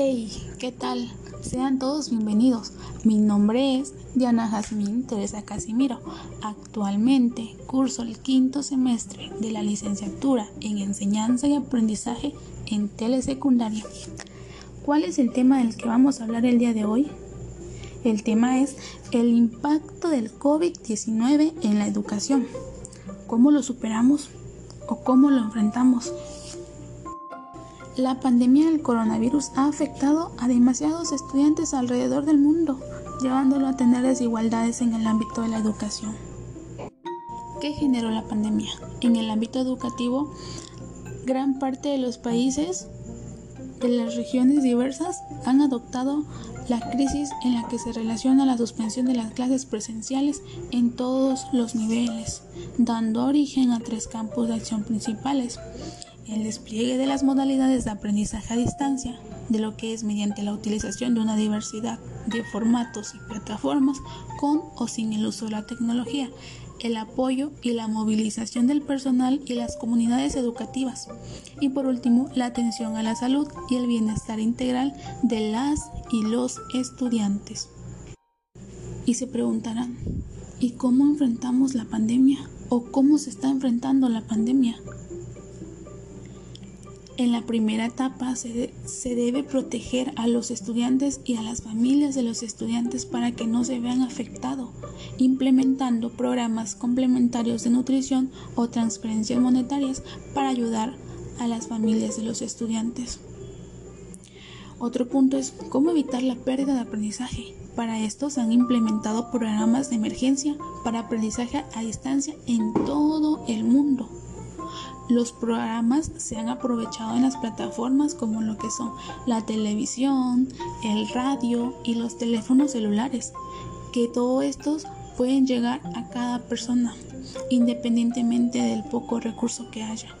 Hey, ¿qué tal? Sean todos bienvenidos. Mi nombre es Diana Jazmín Teresa Casimiro. Actualmente curso el quinto semestre de la licenciatura en enseñanza y aprendizaje en telesecundaria. ¿Cuál es el tema del que vamos a hablar el día de hoy? El tema es el impacto del COVID-19 en la educación. ¿Cómo lo superamos o cómo lo enfrentamos? La pandemia del coronavirus ha afectado a demasiados estudiantes alrededor del mundo, llevándolo a tener desigualdades en el ámbito de la educación. ¿Qué generó la pandemia? En el ámbito educativo, gran parte de los países de las regiones diversas han adoptado la crisis en la que se relaciona la suspensión de las clases presenciales en todos los niveles, dando origen a tres campos de acción principales el despliegue de las modalidades de aprendizaje a distancia, de lo que es mediante la utilización de una diversidad de formatos y plataformas con o sin el uso de la tecnología, el apoyo y la movilización del personal y las comunidades educativas. Y por último, la atención a la salud y el bienestar integral de las y los estudiantes. Y se preguntarán, ¿y cómo enfrentamos la pandemia? ¿O cómo se está enfrentando la pandemia? En la primera etapa se, debe proteger a los estudiantes y a las familias de los estudiantes para que no se vean afectados, implementando programas complementarios de nutrición o transferencias monetarias para ayudar a las familias de los estudiantes. Otro punto es cómo evitar la pérdida de aprendizaje. Para esto se han implementado programas de emergencia para aprendizaje a distancia en todo el mundo. Los programas se han aprovechado en las plataformas como lo que son la televisión, el radio y los teléfonos celulares, que todos estos pueden llegar a cada persona, independientemente del poco recurso que haya.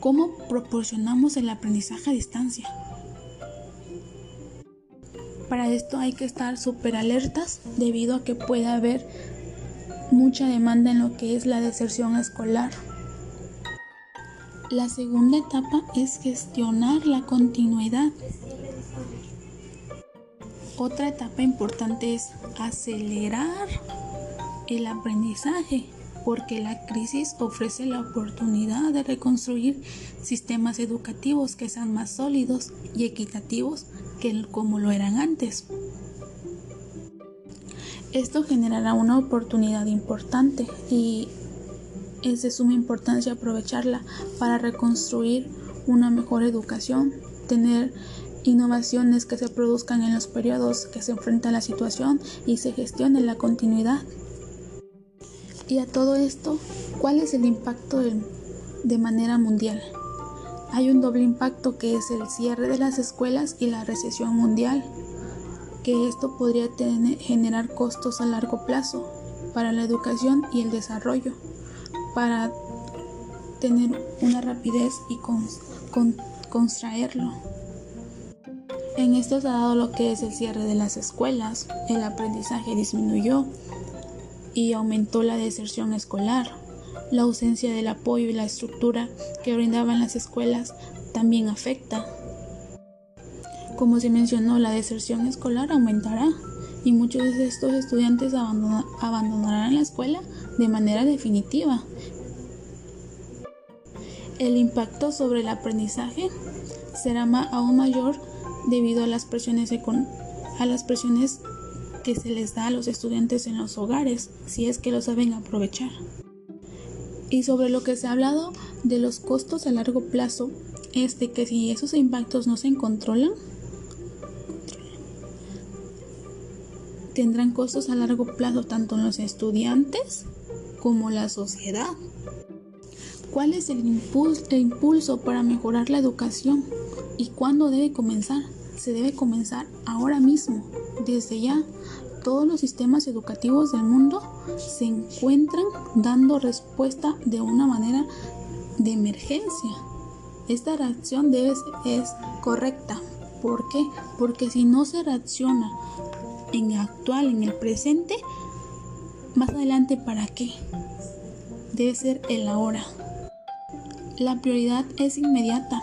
¿Cómo proporcionamos el aprendizaje a distancia? Para esto hay que estar súper alertas debido a que puede haber mucha demanda en lo que es la deserción escolar. La segunda etapa es gestionar la continuidad. Otra etapa importante es acelerar el aprendizaje, porque la crisis ofrece la oportunidad de reconstruir sistemas educativos que sean más sólidos y equitativos que como lo eran antes. Esto generará una oportunidad importante y es de suma importancia aprovecharla para reconstruir una mejor educación, tener innovaciones que se produzcan en los periodos que se enfrenta la situación y se gestione la continuidad. Y a todo esto, ¿cuál es el impacto de, de manera mundial? Hay un doble impacto que es el cierre de las escuelas y la recesión mundial que esto podría generar costos a largo plazo para la educación y el desarrollo, para tener una rapidez y con, con, contraerlo. En esto se ha dado lo que es el cierre de las escuelas, el aprendizaje disminuyó y aumentó la deserción escolar. La ausencia del apoyo y la estructura que brindaban las escuelas también afecta como se mencionó, la deserción escolar aumentará y muchos de estos estudiantes abandonarán la escuela de manera definitiva. El impacto sobre el aprendizaje será aún mayor debido a las presiones a las presiones que se les da a los estudiantes en los hogares, si es que lo saben aprovechar. Y sobre lo que se ha hablado de los costos a largo plazo, es de que si esos impactos no se controlan, tendrán costos a largo plazo tanto en los estudiantes como la sociedad. ¿Cuál es el impulso, para mejorar la educación y cuándo debe comenzar? Se debe comenzar ahora mismo, desde ya. Todos los sistemas educativos del mundo se encuentran dando respuesta de una manera de emergencia. Esta reacción debe es correcta. ¿Por qué? Porque si no se reacciona en el actual, en el presente, más adelante para qué. Debe ser el ahora. La prioridad es inmediata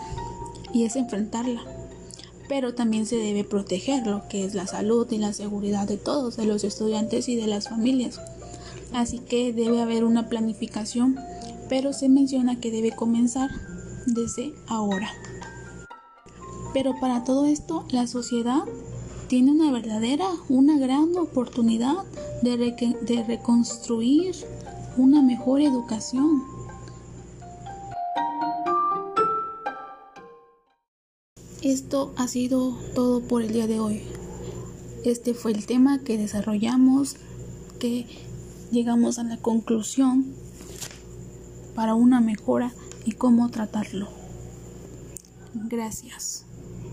y es enfrentarla. pero también se debe proteger lo que es la salud y la seguridad de todos, de los estudiantes y de las familias. Así que debe haber una planificación, pero se menciona que debe comenzar desde ahora. Pero para todo esto, la sociedad tiene una verdadera, una gran oportunidad de, reconstruir una mejor educación. Esto ha sido todo por el día de hoy. Este fue el tema que desarrollamos, que llegamos a la conclusión para una mejora y cómo tratarlo. Gracias.